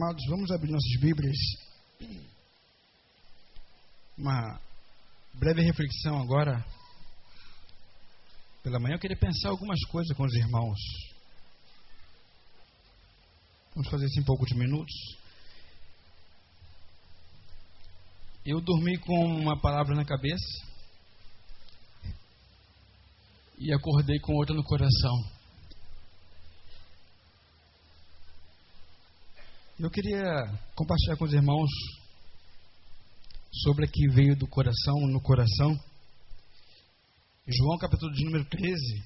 Amados, vamos abrir nossas Bíblias. Uma breve reflexão agora. Pela manhã eu queria pensar algumas coisas com os irmãos. Vamos fazer isso em poucos minutos. Eu dormi com uma palavra na cabeça e acordei com outra no coração. Eu queria compartilhar com os irmãos sobre a que veio do coração no coração. João capítulo de número 13.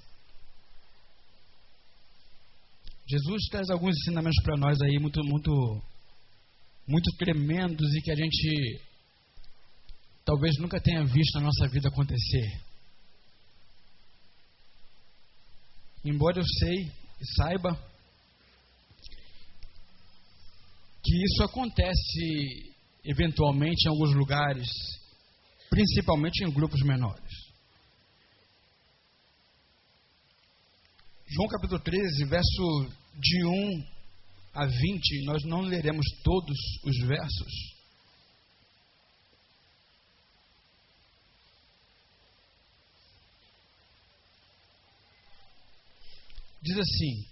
Jesus traz alguns ensinamentos para nós aí muito muito muito tremendos e que a gente talvez nunca tenha visto na nossa vida acontecer. Embora eu sei e saiba que isso acontece eventualmente em alguns lugares, principalmente em grupos menores. João capítulo 13, verso de 1 a 20, nós não leremos todos os versos. Diz assim: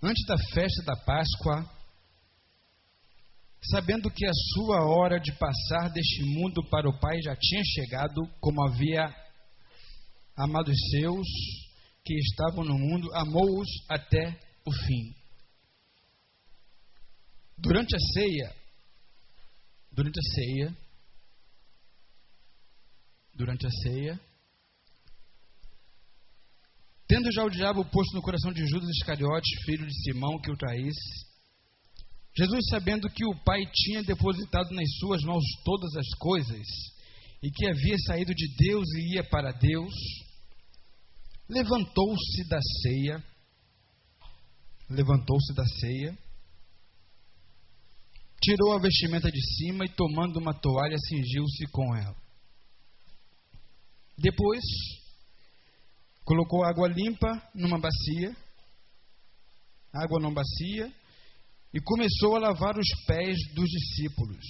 Antes da festa da Páscoa, sabendo que a sua hora de passar deste mundo para o Pai já tinha chegado, como havia amado os seus que estavam no mundo, amou-os até o fim. Durante a ceia, durante a ceia, durante a ceia, tendo já o diabo posto no coração de Judas Iscariotes, filho de Simão, que o traísse, Jesus, sabendo que o Pai tinha depositado nas suas mãos todas as coisas e que havia saído de Deus e ia para Deus, levantou-se da ceia, levantou-se da ceia, tirou a vestimenta de cima e, tomando uma toalha, cingiu-se com ela. Depois, colocou água limpa numa bacia, água numa bacia, e começou a lavar os pés dos discípulos.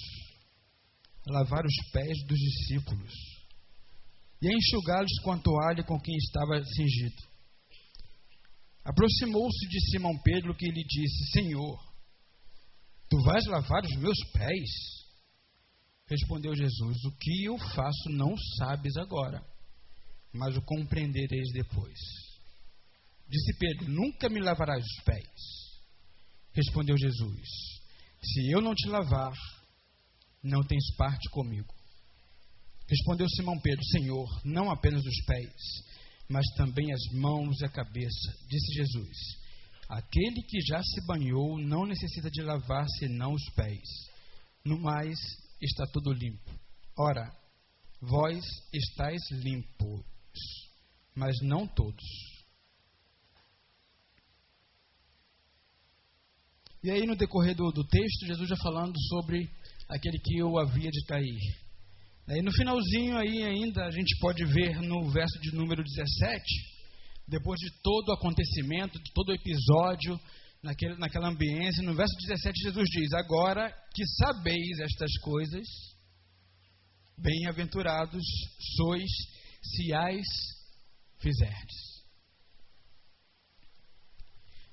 A lavar os pés dos discípulos. E a enxugá-los com a toalha com quem estava cingido. Aproximou-se de Simão Pedro que lhe disse: Senhor, tu vais lavar os meus pés? Respondeu Jesus: O que eu faço não sabes agora, mas o compreendereis depois. Disse Pedro: Nunca me lavarás os pés. Respondeu Jesus: Se eu não te lavar, não tens parte comigo. Respondeu Simão Pedro: Senhor, não apenas os pés, mas também as mãos e a cabeça. Disse Jesus: Aquele que já se banhou não necessita de lavar senão os pés. No mais, está tudo limpo. Ora, vós estáis limpos, mas não todos. E aí, no decorrer do, do texto, Jesus já falando sobre aquele que eu havia de cair. Aí, no finalzinho, aí ainda, a gente pode ver no verso de número 17, depois de todo o acontecimento, de todo o episódio, naquele, naquela ambiência, no verso 17, Jesus diz: Agora que sabeis estas coisas, bem-aventurados sois se as fizerdes.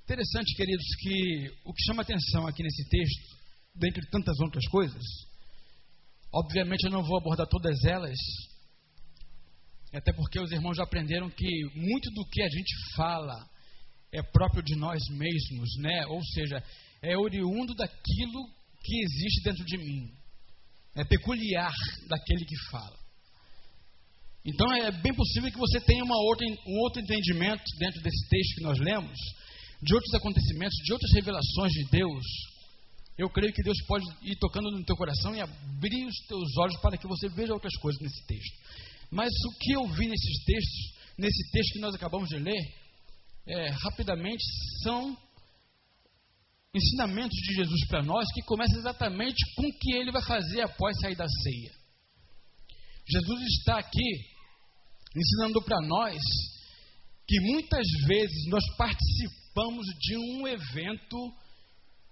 Interessante, queridos, que o que chama atenção aqui nesse texto, dentre tantas outras coisas, obviamente eu não vou abordar todas elas, até porque os irmãos já aprenderam que muito do que a gente fala é próprio de nós mesmos, né? Ou seja, é oriundo daquilo que existe dentro de mim, é peculiar daquele que fala. Então é bem possível que você tenha uma outra, um outro entendimento dentro desse texto que nós lemos, de outros acontecimentos, de outras revelações de Deus, eu creio que Deus pode ir tocando no teu coração e abrir os teus olhos para que você veja outras coisas nesse texto. Mas o que eu vi nesses textos, nesse texto que nós acabamos de ler, é, rapidamente são ensinamentos de Jesus para nós que começam exatamente com o que ele vai fazer após sair da ceia. Jesus está aqui ensinando para nós que muitas vezes nós participamos participamos de um evento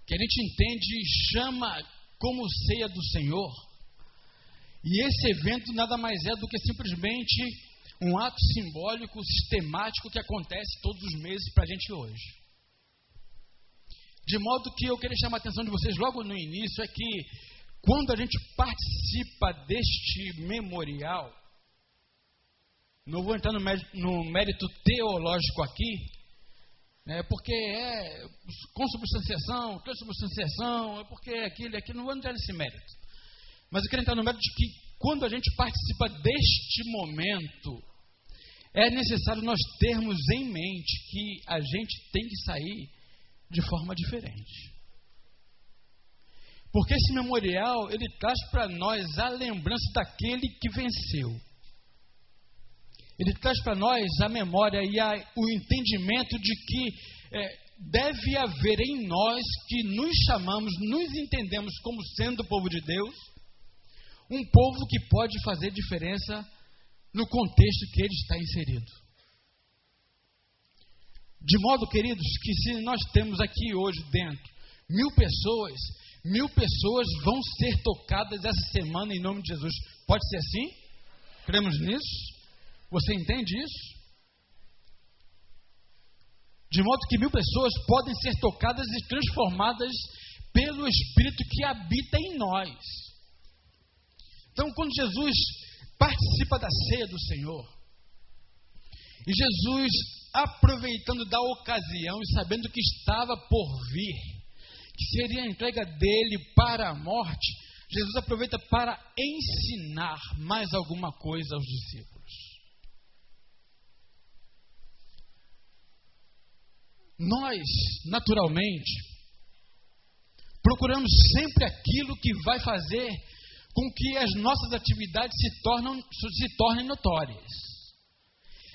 que a gente entende chama como ceia do Senhor. E esse evento nada mais é do que simplesmente um ato simbólico, sistemático que acontece todos os meses para a gente hoje. De modo que eu queria chamar a atenção de vocês logo no início é que quando a gente participa deste memorial, não vou entrar no mérito, no mérito teológico aqui, né, porque é consubstanciação, transubstanciação, é porque é aquilo, é aquilo, não vou entrar nesse mérito. Mas eu quero entrar no mérito de que quando a gente participa deste momento, é necessário nós termos em mente que a gente tem que sair de forma diferente. Porque esse memorial, ele traz para nós a lembrança daquele que venceu. Ele traz para nós a memória e a, o entendimento de que é, deve haver em nós, que nos chamamos, nos entendemos como sendo o povo de Deus, um povo que pode fazer diferença no contexto que ele está inserido. De modo, queridos, que se nós temos aqui hoje dentro mil pessoas, mil pessoas vão ser tocadas essa semana em nome de Jesus. Pode ser assim? Cremos nisso? Você entende isso? De modo que mil pessoas podem ser tocadas e transformadas pelo Espírito que habita em nós. Então, quando Jesus participa da ceia do Senhor, e Jesus, aproveitando da ocasião e sabendo que estava por vir, que seria a entrega dele para a morte, Jesus aproveita para ensinar mais alguma coisa aos discípulos. Nós, naturalmente, procuramos sempre aquilo que vai fazer com que as nossas atividades se, tornam, se tornem notórias.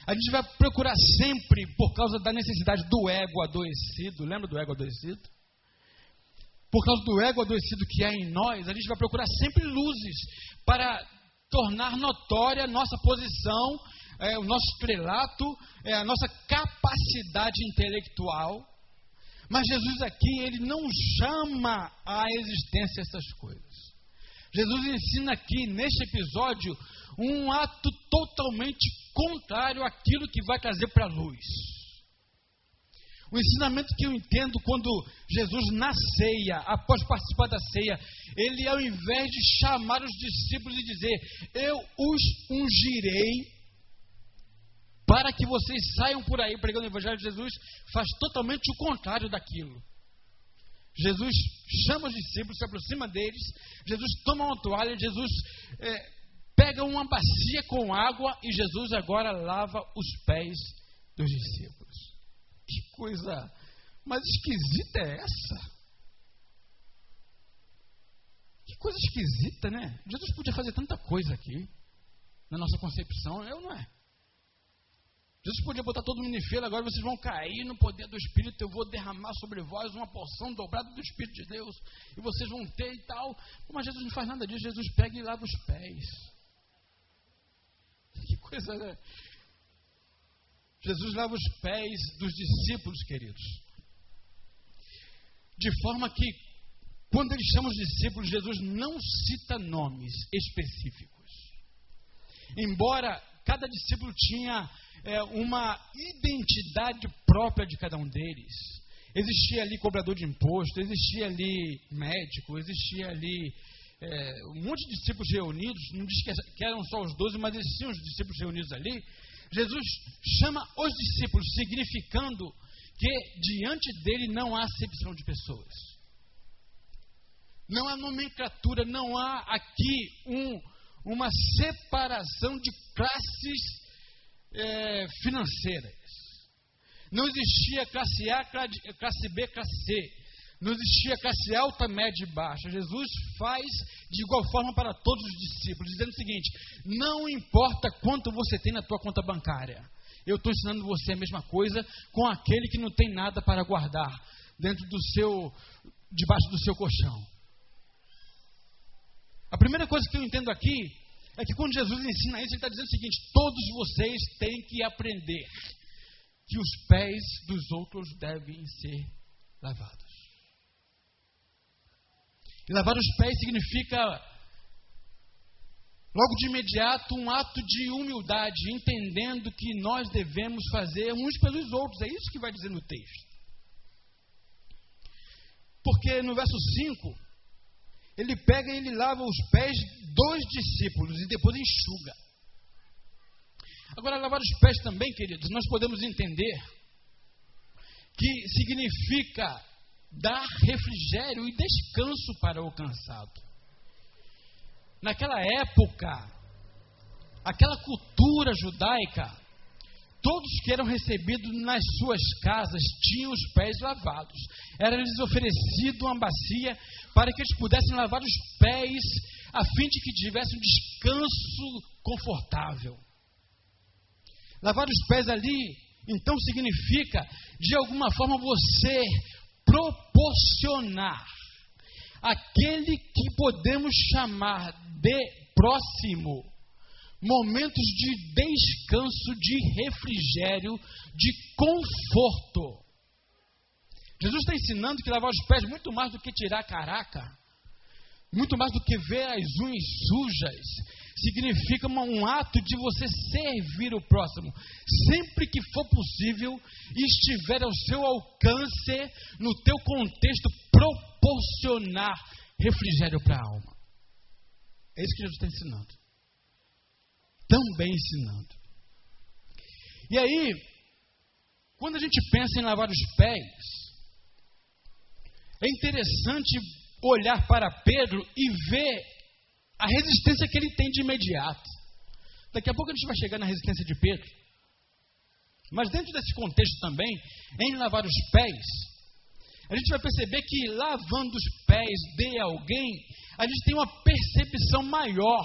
A gente vai procurar sempre, por causa da necessidade do ego adoecido, lembra do ego adoecido? Por causa do ego adoecido que há em nós, a gente vai procurar sempre luzes para tornar notória a nossa posição é, o nosso estrelato, é, a nossa capacidade intelectual. Mas Jesus aqui, ele não chama à existência essas coisas. Jesus ensina aqui, neste episódio, um ato totalmente contrário àquilo que vai trazer para a luz. O ensinamento que eu entendo quando Jesus na ceia, após participar da ceia, ele ao invés de chamar os discípulos e dizer, eu os ungirei para que vocês saiam por aí pregando o Evangelho de Jesus, faz totalmente o contrário daquilo. Jesus chama os discípulos, se aproxima deles, Jesus toma uma toalha, Jesus é, pega uma bacia com água e Jesus agora lava os pés dos discípulos. Que coisa mais esquisita é essa? Que coisa esquisita, né? Jesus podia fazer tanta coisa aqui, na nossa concepção, eu não é? Jesus podia botar todo mundo em feira, agora vocês vão cair no poder do Espírito, eu vou derramar sobre vós uma porção dobrada do Espírito de Deus, e vocês vão ter e tal. Mas Jesus não faz nada disso, Jesus pega e lava os pés. Que coisa, né? Jesus lava os pés dos discípulos, queridos. De forma que, quando ele chama os discípulos, Jesus não cita nomes específicos. Embora cada discípulo tinha é, uma identidade própria de cada um deles. Existia ali cobrador de imposto, existia ali médico, existia ali é, um monte de discípulos reunidos, não diz que eram só os doze, mas existiam os discípulos reunidos ali. Jesus chama os discípulos, significando que diante dele não há acepção de pessoas. Não há nomenclatura, não há aqui um, uma separação de classes é, financeiras. Não existia classe A, classe B, classe C. Não existia classe alta, média e baixa. Jesus faz de igual forma para todos os discípulos, dizendo o seguinte: não importa quanto você tem na tua conta bancária. Eu estou ensinando você a mesma coisa com aquele que não tem nada para guardar dentro do seu, debaixo do seu colchão. A primeira coisa que eu entendo aqui é que quando Jesus ensina isso, ele está dizendo o seguinte: todos vocês têm que aprender que os pés dos outros devem ser lavados. E lavar os pés significa, logo de imediato, um ato de humildade, entendendo que nós devemos fazer uns pelos outros. É isso que vai dizer no texto. Porque no verso 5, ele pega e ele lava os pés dos discípulos e depois enxuga. Agora, lavar os pés também, queridos, nós podemos entender que significa dar refrigério e descanso para o cansado. Naquela época, aquela cultura judaica, todos que eram recebidos nas suas casas tinham os pés lavados. Era-lhes oferecido uma bacia para que eles pudessem lavar os pés, a fim de que tivessem um descanso confortável. Lavar os pés ali, então, significa, de alguma forma, você proporcionar aquele que podemos chamar de próximo momentos de descanso, de refrigério, de conforto. Jesus está ensinando que lavar os pés muito mais do que tirar a caraca, muito mais do que ver as unhas sujas, significa um ato de você servir o próximo, sempre que for possível estiver ao seu alcance, no teu contexto, proporcionar refrigério para a alma. É isso que Jesus está ensinando. Tão bem ensinando. E aí, quando a gente pensa em lavar os pés, é interessante olhar para Pedro e ver a resistência que ele tem de imediato. Daqui a pouco a gente vai chegar na resistência de Pedro. Mas dentro desse contexto também, em lavar os pés, a gente vai perceber que lavando os pés de alguém, a gente tem uma percepção maior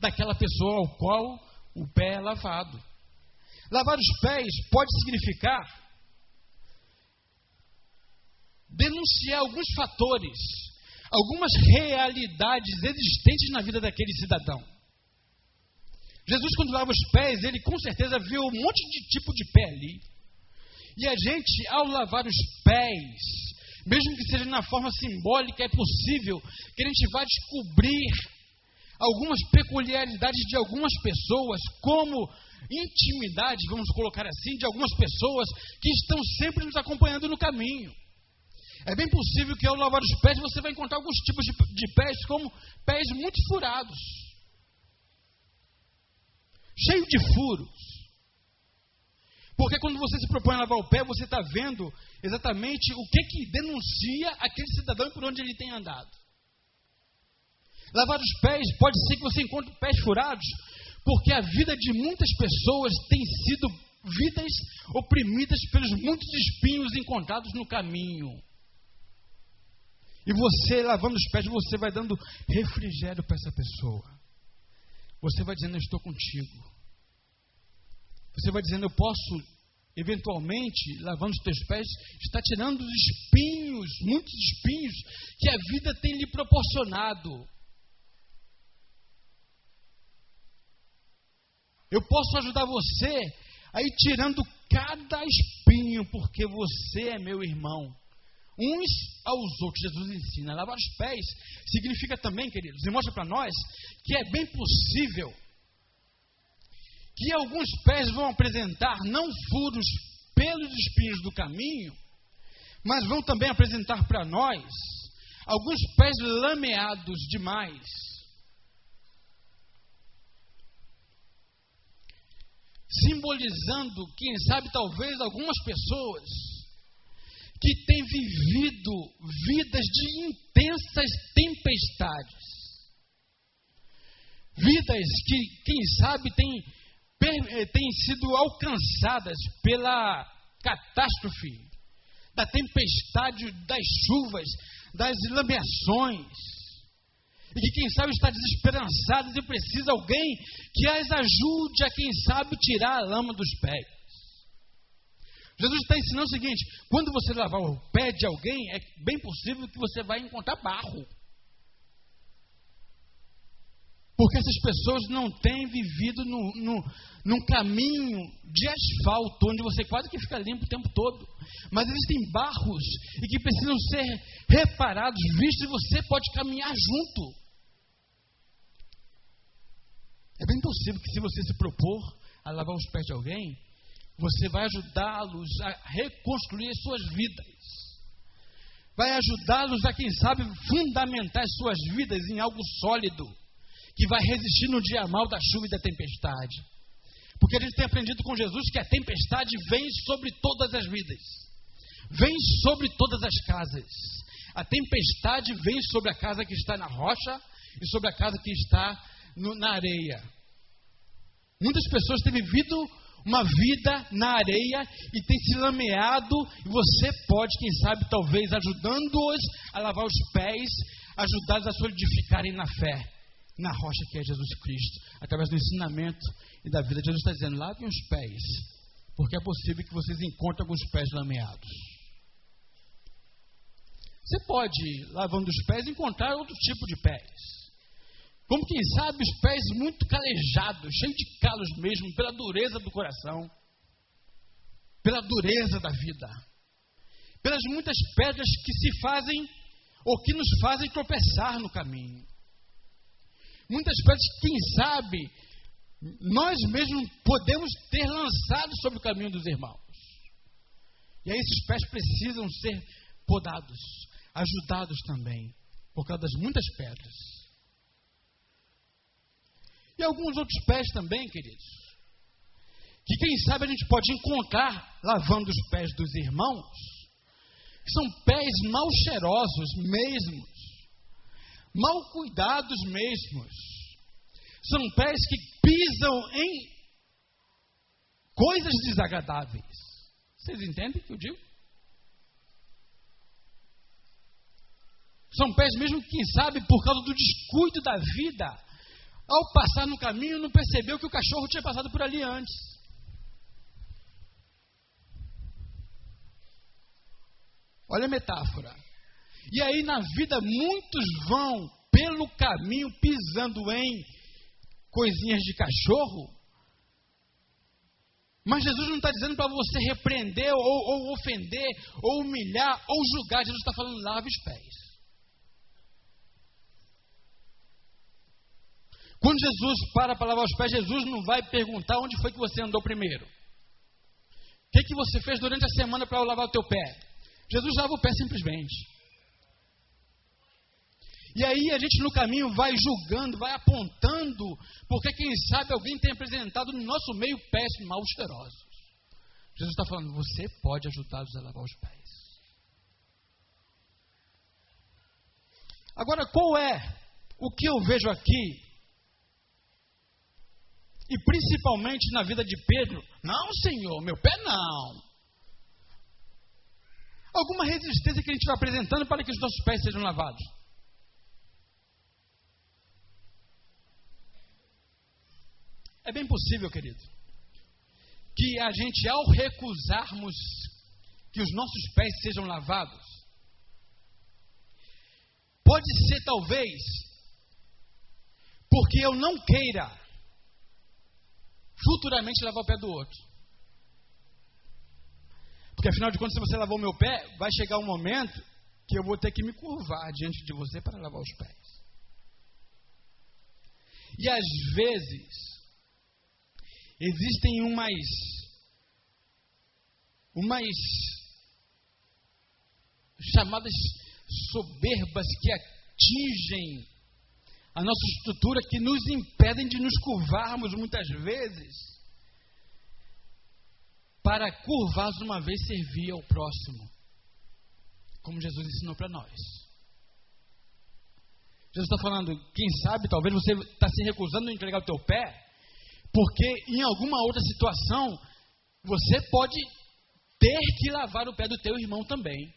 daquela pessoa ao qual o pé é lavado. Lavar os pés pode significar denunciar alguns fatores algumas realidades existentes na vida daquele cidadão. Jesus, quando lava os pés, ele com certeza viu um monte de tipo de pé ali. E a gente, ao lavar os pés, mesmo que seja na forma simbólica, é possível que a gente vá descobrir algumas peculiaridades de algumas pessoas, como intimidade, vamos colocar assim, de algumas pessoas que estão sempre nos acompanhando no caminho. É bem possível que ao lavar os pés você vai encontrar alguns tipos de, de pés, como pés muito furados, cheio de furos. Porque quando você se propõe a lavar o pé, você está vendo exatamente o que, que denuncia aquele cidadão por onde ele tem andado. Lavar os pés pode ser que você encontre pés furados, porque a vida de muitas pessoas tem sido vidas oprimidas pelos muitos espinhos encontrados no caminho. E você, lavando os pés, você vai dando refrigério para essa pessoa. Você vai dizendo, eu estou contigo. Você vai dizendo, eu posso, eventualmente, lavando os teus pés, estar tirando os espinhos, muitos espinhos, que a vida tem lhe proporcionado. Eu posso ajudar você a ir tirando cada espinho, porque você é meu irmão uns aos outros. Jesus ensina. Lavar os pés significa também, queridos, e mostra para nós que é bem possível que alguns pés vão apresentar não furos pelos espinhos do caminho, mas vão também apresentar para nós alguns pés lameados demais. Simbolizando, quem sabe, talvez algumas pessoas que tem vivido vidas de intensas tempestades. Vidas que, quem sabe, têm, eh, têm sido alcançadas pela catástrofe, da tempestade, das chuvas, das lameações. E que, quem sabe, está desesperançadas e precisa alguém que as ajude a, quem sabe, tirar a lama dos pés. Jesus está ensinando o seguinte: quando você lavar o pé de alguém, é bem possível que você vai encontrar barro. Porque essas pessoas não têm vivido no, no, num caminho de asfalto, onde você quase que fica limpo o tempo todo. Mas existem barros e que precisam ser reparados, vistos, e você pode caminhar junto. É bem possível que se você se propor a lavar os pés de alguém, você vai ajudá-los a reconstruir as suas vidas. Vai ajudá-los a, quem sabe, fundamentar as suas vidas em algo sólido que vai resistir no dia mal da chuva e da tempestade. Porque a gente tem aprendido com Jesus que a tempestade vem sobre todas as vidas, vem sobre todas as casas. A tempestade vem sobre a casa que está na rocha e sobre a casa que está no, na areia. Muitas pessoas têm vivido uma vida na areia e têm se lameado, e você pode, quem sabe, talvez ajudando-os a lavar os pés, ajudá-los a solidificarem na fé na rocha que é Jesus Cristo, através do ensinamento e da vida. Jesus está dizendo: lavem os pés, porque é possível que vocês encontrem alguns pés lameados. Você pode, lavando os pés, encontrar outro tipo de pés. Como quem sabe, os pés muito calejados, cheios de calos mesmo, pela dureza do coração, pela dureza da vida, pelas muitas pedras que se fazem ou que nos fazem tropeçar no caminho. Muitas vezes, quem sabe, nós mesmos podemos ter lançado sobre o caminho dos irmãos. E aí esses pés precisam ser podados, ajudados também, por causa das muitas pedras. E alguns outros pés também, queridos, que quem sabe a gente pode encontrar lavando os pés dos irmãos, são pés mal cheirosos mesmos, mal cuidados mesmos. São pés que pisam em coisas desagradáveis. Vocês entendem o que eu digo? São pés mesmo que, quem sabe, por causa do descuido da vida, ao passar no caminho, não percebeu que o cachorro tinha passado por ali antes. Olha a metáfora. E aí na vida muitos vão pelo caminho pisando em coisinhas de cachorro. Mas Jesus não está dizendo para você repreender, ou, ou, ofender, ou humilhar, ou julgar. Jesus está falando, lave os pés. Quando Jesus para para lavar os pés, Jesus não vai perguntar onde foi que você andou primeiro. O que, que você fez durante a semana para lavar o teu pé? Jesus lava o pé simplesmente. E aí a gente no caminho vai julgando, vai apontando, porque quem sabe alguém tem apresentado no nosso meio pés mal cheirosos. Jesus está falando, você pode ajudá-los a lavar os pés. Agora, qual é o que eu vejo aqui? E principalmente na vida de Pedro, não, Senhor, meu pé não. Alguma resistência que a gente vai apresentando para que os nossos pés sejam lavados. É bem possível, querido, que a gente, ao recusarmos que os nossos pés sejam lavados, pode ser talvez porque eu não queira futuramente lavar o pé do outro. Porque afinal de contas, se você lavou meu pé, vai chegar um momento que eu vou ter que me curvar diante de você para lavar os pés. E às vezes, existem umas umas chamadas soberbas que atingem a nossa estrutura, que nos impedem de nos curvarmos muitas vezes, para curvados uma vez servir ao próximo, como Jesus ensinou para nós. Jesus está falando, quem sabe, talvez você está se recusando a entregar o teu pé, porque em alguma outra situação, você pode ter que lavar o pé do teu irmão também.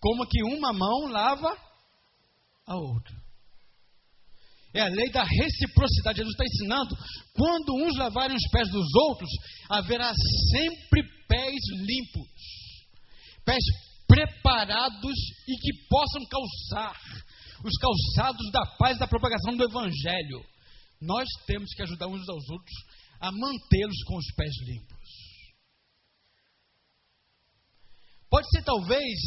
Como que uma mão lava a outra. É a lei da reciprocidade. Jesus está ensinando: quando uns lavarem os pés dos outros, haverá sempre pés limpos, pés preparados e que possam calçar os calçados da paz da propagação do Evangelho. nós temos que ajudar uns aos outros a mantê-los com os pés limpos. Pode ser talvez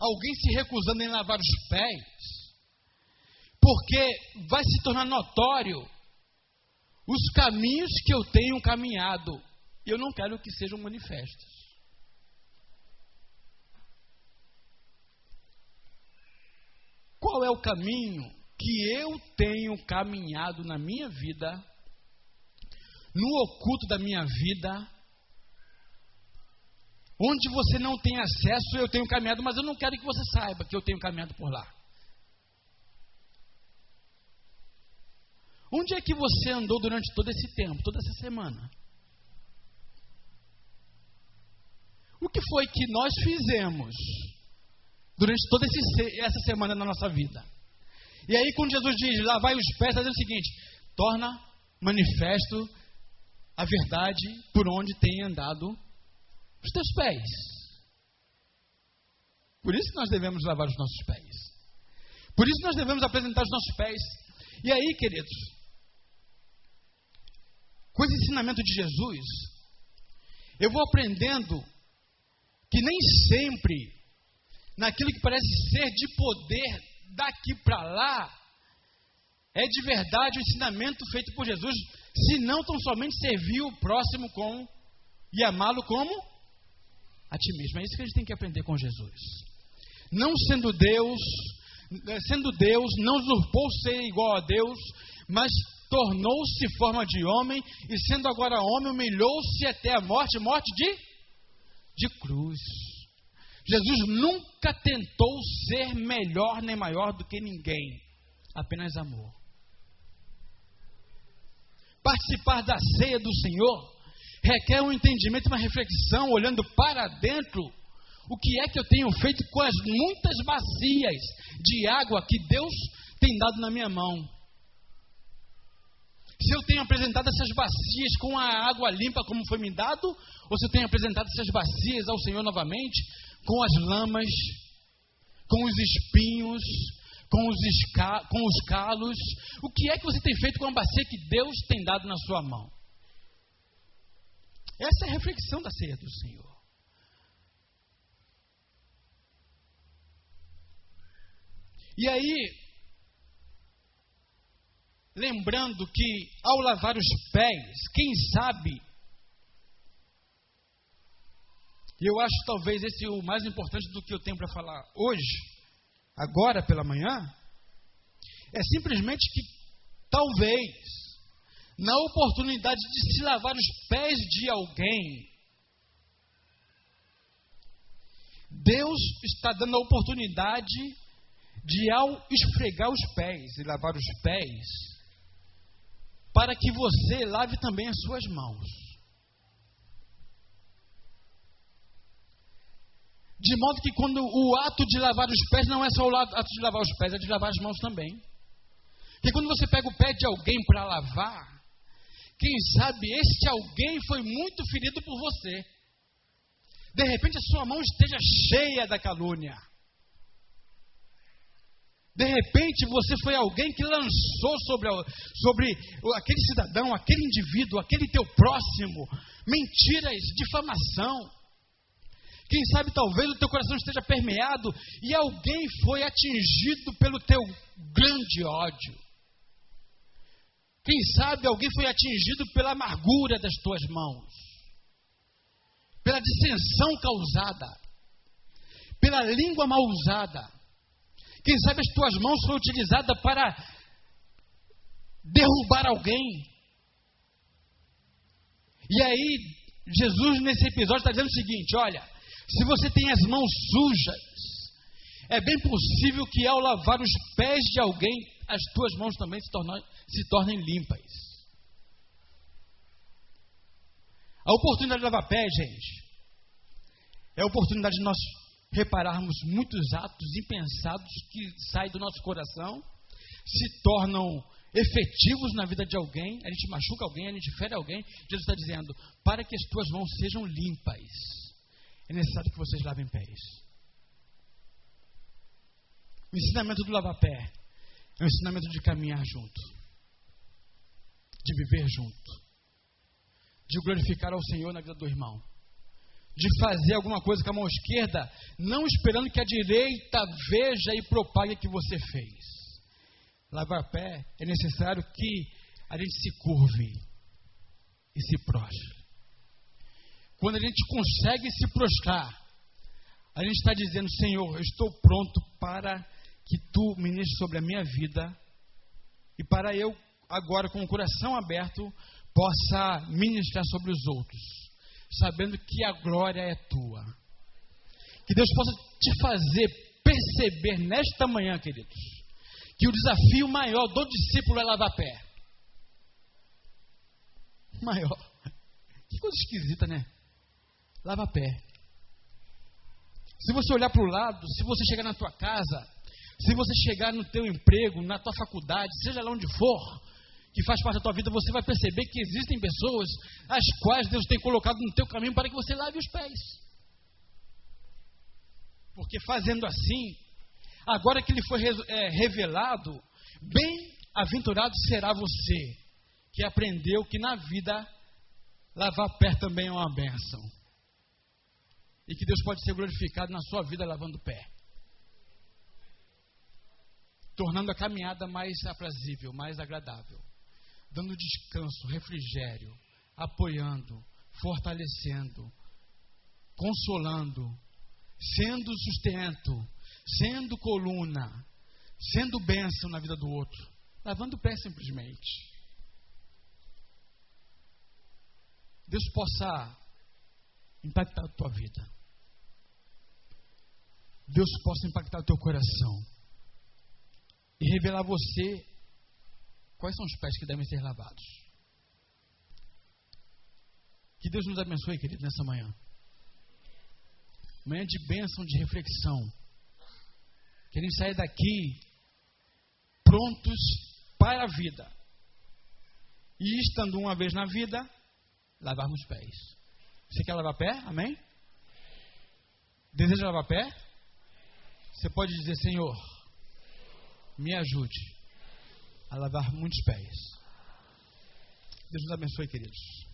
alguém se recusando em lavar os pés, porque vai se tornar notório os caminhos que eu tenho caminhado. E eu não quero que sejam manifestos. Qual é o caminho que eu tenho caminhado na minha vida, no oculto da minha vida, onde você não tem acesso, eu tenho caminhado, mas eu não quero que você saiba que eu tenho caminhado por lá. Onde é que você andou durante todo esse tempo, toda essa semana? O que foi que nós fizemos durante toda esse, essa semana na nossa vida? E aí, quando Jesus diz, lavai os pés, está dizendo o seguinte: torna manifesto a verdade por onde tem andado os teus pés. Por isso nós devemos lavar os nossos pés. Por isso nós devemos apresentar os nossos pés. E aí, queridos, com esse ensinamento de Jesus, eu vou aprendendo que nem sempre, naquilo que parece ser de poder daqui para lá, é de verdade o ensinamento feito por Jesus, se não tão somente servir o próximo com e amá-lo como a ti mesmo. É isso que a gente tem que aprender com Jesus. Não sendo Deus, sendo Deus, não usurpou ser igual a Deus, mas tornou-se forma de homem e sendo agora homem, humilhou-se até a morte, morte de de cruz. Jesus nunca tentou ser melhor nem maior do que ninguém, apenas amor. Participar da ceia do Senhor requer um entendimento, uma reflexão, olhando para dentro. O que é que eu tenho feito com as muitas bacias de água que Deus tem dado na minha mão? Se eu tenho apresentado essas bacias com a água limpa como foi me dado, ou se eu tenho apresentado essas bacias ao Senhor novamente com as lamas, com os espinhos, com os, com os calos. O que é que você tem feito com a bacia que Deus tem dado na sua mão? Essa é a reflexão da ceia do Senhor. E aí, lembrando que ao lavar os pés, quem sabe, eu acho talvez esse o mais importante do que eu tenho para falar hoje, agora pela manhã, é simplesmente que talvez, na oportunidade de se lavar os pés de alguém, Deus está dando a oportunidade de, ao esfregar os pés e lavar os pés, para que você lave também as suas mãos. De modo que quando o ato de lavar os pés não é só o ato de lavar os pés, é de lavar as mãos também. Porque quando você pega o pé de alguém para lavar, quem sabe este alguém foi muito ferido por você. De repente a sua mão esteja cheia da calúnia. De repente você foi alguém que lançou sobre, sobre aquele cidadão, aquele indivíduo, aquele teu próximo, mentiras, difamação. Quem sabe talvez o teu coração esteja permeado e alguém foi atingido pelo teu grande ódio. Quem sabe alguém foi atingido pela amargura das tuas mãos, pela dissensão causada, pela língua mal usada. Quem sabe as tuas mãos foram utilizadas para derrubar alguém. E aí, Jesus, nesse episódio, está dizendo o seguinte: olha, se você tem as mãos sujas, é bem possível que ao lavar os pés de alguém, as tuas mãos também se, tornem, se tornem limpas. A oportunidade de lavar pé, gente, é a oportunidade de nós repararmos muitos atos impensados que saem do nosso coração, se tornam efetivos na vida de alguém, a gente machuca alguém, a gente fere alguém. Jesus está dizendo: para que as tuas mãos sejam limpas, é necessário que vocês lavem pés. O ensinamento do lavar pé é um ensinamento de caminhar junto. de viver junto, de glorificar ao Senhor na vida do irmão, de fazer alguma coisa com a mão esquerda, não esperando que a direita veja e propague que você fez. Lavar pé é necessário que a gente se curve e se prostre. Quando a gente consegue se prostrar, a gente está dizendo: Senhor, eu estou pronto para que tu ministres sobre a minha vida e para eu, agora com o coração aberto, possa ministrar sobre os outros, sabendo que a glória é tua. Que Deus possa te fazer perceber nesta manhã, queridos, que o desafio maior do discípulo é lavar pé. Maior. Que coisa esquisita, né? Lava pé. Se você olhar para o lado, se você chegar na tua casa, se você chegar no teu emprego, na tua faculdade, seja lá onde for, que faz parte da tua vida, você vai perceber que existem pessoas as quais Deus tem colocado no teu caminho para que você lave os pés. Porque fazendo assim, agora que lhe foi é, revelado, bem-aventurado será você, que aprendeu que na vida lavar pé também é uma benção. E que Deus pode ser glorificado na sua vida lavando pé. Tornando a caminhada mais aprazível, mais agradável. Dando descanso, refrigério, apoiando, fortalecendo, consolando, sendo sustento, sendo coluna, sendo bênção na vida do outro. Lavando o pé simplesmente. Deus possa impactar a tua vida. Deus possa impactar o teu coração e revelar você quais são os pés que devem ser lavados. Que Deus nos abençoe, querido, nessa manhã. Manhã de bênção, de reflexão. Queremos sair daqui prontos para a vida. E estando uma vez na vida, lavarmos pés. Você quer lavar pé? Amém? Deseja lavar pé? Você pode dizer, Senhor, me ajude a lavar muitos pés. Deus nos abençoe, queridos.